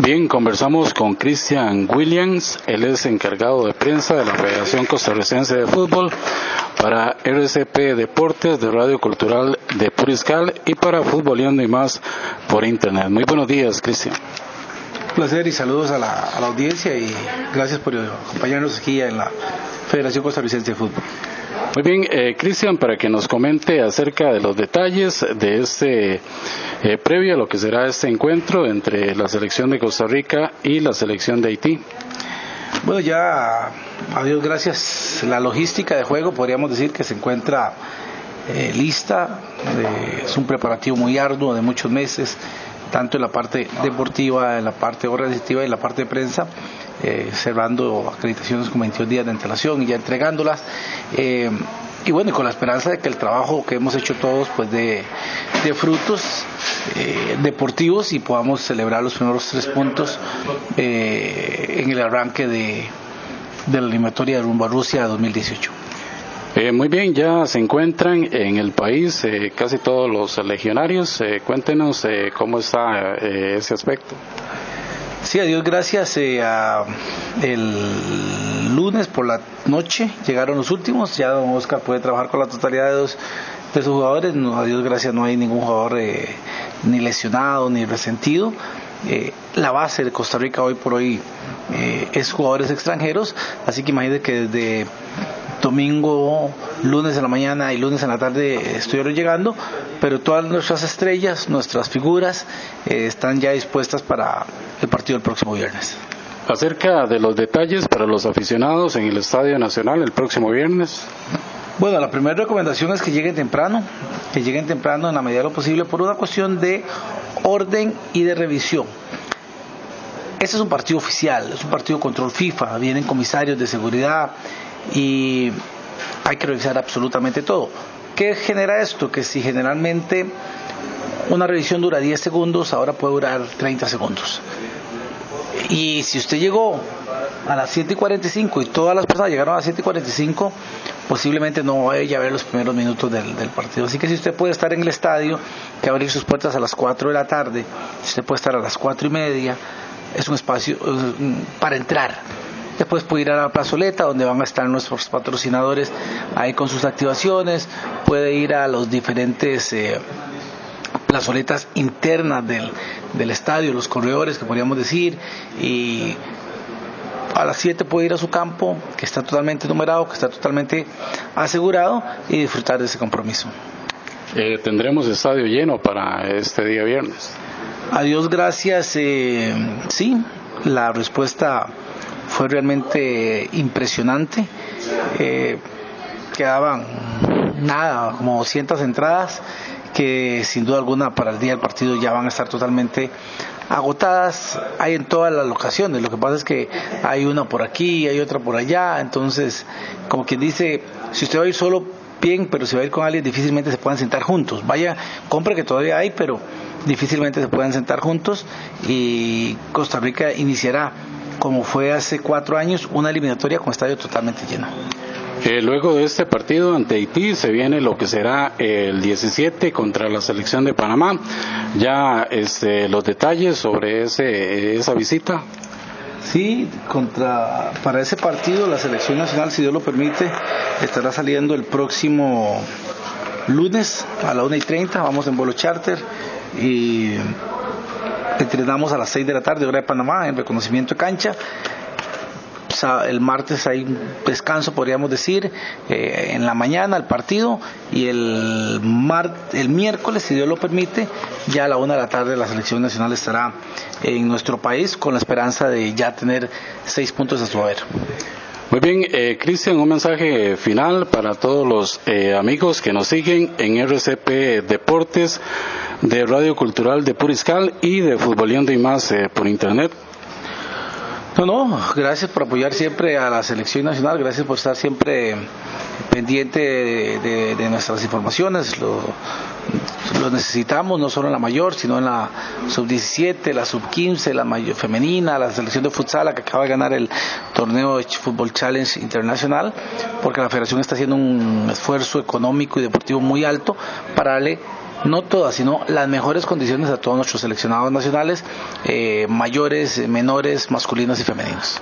Bien, conversamos con Christian Williams, él es encargado de prensa de la Federación Costarricense de Fútbol para RCP Deportes de Radio Cultural de Puriscal y para Futboleando y más por Internet. Muy buenos días, Cristian. Un placer y saludos a la, a la audiencia y gracias por acompañarnos aquí en la Federación Costarricense de Fútbol. Muy bien, eh, Cristian, para que nos comente acerca de los detalles de este eh, previo a lo que será este encuentro entre la selección de Costa Rica y la selección de Haití. Bueno, ya, a Dios gracias, la logística de juego podríamos decir que se encuentra eh, lista, es un preparativo muy arduo de muchos meses, tanto en la parte deportiva, en la parte organizativa y en la parte de prensa, eh, cerrando acreditaciones con 22 días de antelación y ya entregándolas. Eh, y bueno, con la esperanza de que el trabajo que hemos hecho todos pues de, de frutos eh, deportivos y podamos celebrar los primeros tres puntos eh, en el arranque de, de la eliminatoria rumbo a Rusia 2018. Eh, muy bien, ya se encuentran en el país eh, casi todos los legionarios. Eh, cuéntenos cómo está ese aspecto. Sí, a Dios gracias. eh, el lunes por la noche llegaron los últimos. Ya don Oscar puede trabajar con la totalidad de, dos, de sus jugadores. No, a Dios gracias no hay ningún jugador eh, ni lesionado ni resentido. Eh, la base de Costa Rica hoy por hoy eh, es jugadores extranjeros. Así que imagínense que desde domingo, lunes en la mañana y lunes en la tarde estuvieron llegando, pero todas nuestras estrellas, nuestras figuras eh, están ya dispuestas para el partido del próximo viernes. Acerca de los detalles para los aficionados en el Estadio Nacional el próximo viernes. Bueno, la primera recomendación es que lleguen temprano, que lleguen temprano en la medida de lo posible por una cuestión de orden y de revisión. Este es un partido oficial, es un partido control FIFA, vienen comisarios de seguridad y hay que revisar absolutamente todo. ¿Qué genera esto? Que si generalmente una revisión dura 10 segundos, ahora puede durar 30 segundos. Y si usted llegó a las 7 y 45 y todas las personas llegaron a las 7 y 45, posiblemente no vaya a ver los primeros minutos del, partido. Así que si usted puede estar en el estadio, que abrir sus puertas a las 4 de la tarde, si usted puede estar a las 4 y media, es un espacio eh, para entrar. Después puede ir a la plazoleta donde van a estar nuestros patrocinadores ahí con sus activaciones. Puede ir a los diferentes eh, plazoletas internas del, del estadio, los corredores que podríamos decir. Y a las 7 puede ir a su campo, que está totalmente numerado, que está totalmente asegurado, y disfrutar de ese compromiso. Eh, tendremos estadio lleno para este día viernes. A Dios gracias, eh, sí, la respuesta fue realmente impresionante. Eh, quedaban nada, como 200 entradas que sin duda alguna para el día del partido ya van a estar totalmente agotadas. Hay en todas las locaciones, lo que pasa es que hay una por aquí, hay otra por allá, entonces como quien dice, si usted va a ir solo, bien, pero si va a ir con alguien difícilmente se puedan sentar juntos. Vaya, compre que todavía hay, pero difícilmente se puedan sentar juntos y Costa Rica iniciará, como fue hace cuatro años, una eliminatoria con estadio totalmente lleno. Eh, luego de este partido ante Haití se viene lo que será el 17 contra la selección de Panamá. Ya este, los detalles sobre ese, esa visita. Sí, contra, para ese partido la selección nacional, si Dios lo permite, estará saliendo el próximo lunes a la 1 y 30. Vamos en vuelo charter y entrenamos a las 6 de la tarde, hora de Panamá, en reconocimiento de cancha. El martes hay descanso, podríamos decir, eh, en la mañana el partido y el, el miércoles, si Dios lo permite, ya a la una de la tarde la selección nacional estará en nuestro país con la esperanza de ya tener seis puntos a su haber. Muy bien, eh, Cristian, un mensaje final para todos los eh, amigos que nos siguen en RCP Deportes de Radio Cultural de Puriscal y de Futboleando y más eh, por internet. No, no, gracias por apoyar siempre a la selección nacional, gracias por estar siempre pendiente de, de- de nuestras informaciones. Lo, lo necesitamos no solo en la mayor, sino en la sub-17, la sub-15, la mayor femenina, la selección de futsal la que acaba de ganar el torneo de Fútbol Challenge Internacional, porque la federación está haciendo un esfuerzo económico y deportivo muy alto para darle no todas, sino las mejores condiciones a todos nuestros seleccionados nacionales, eh, mayores, menores, masculinos y femeninos.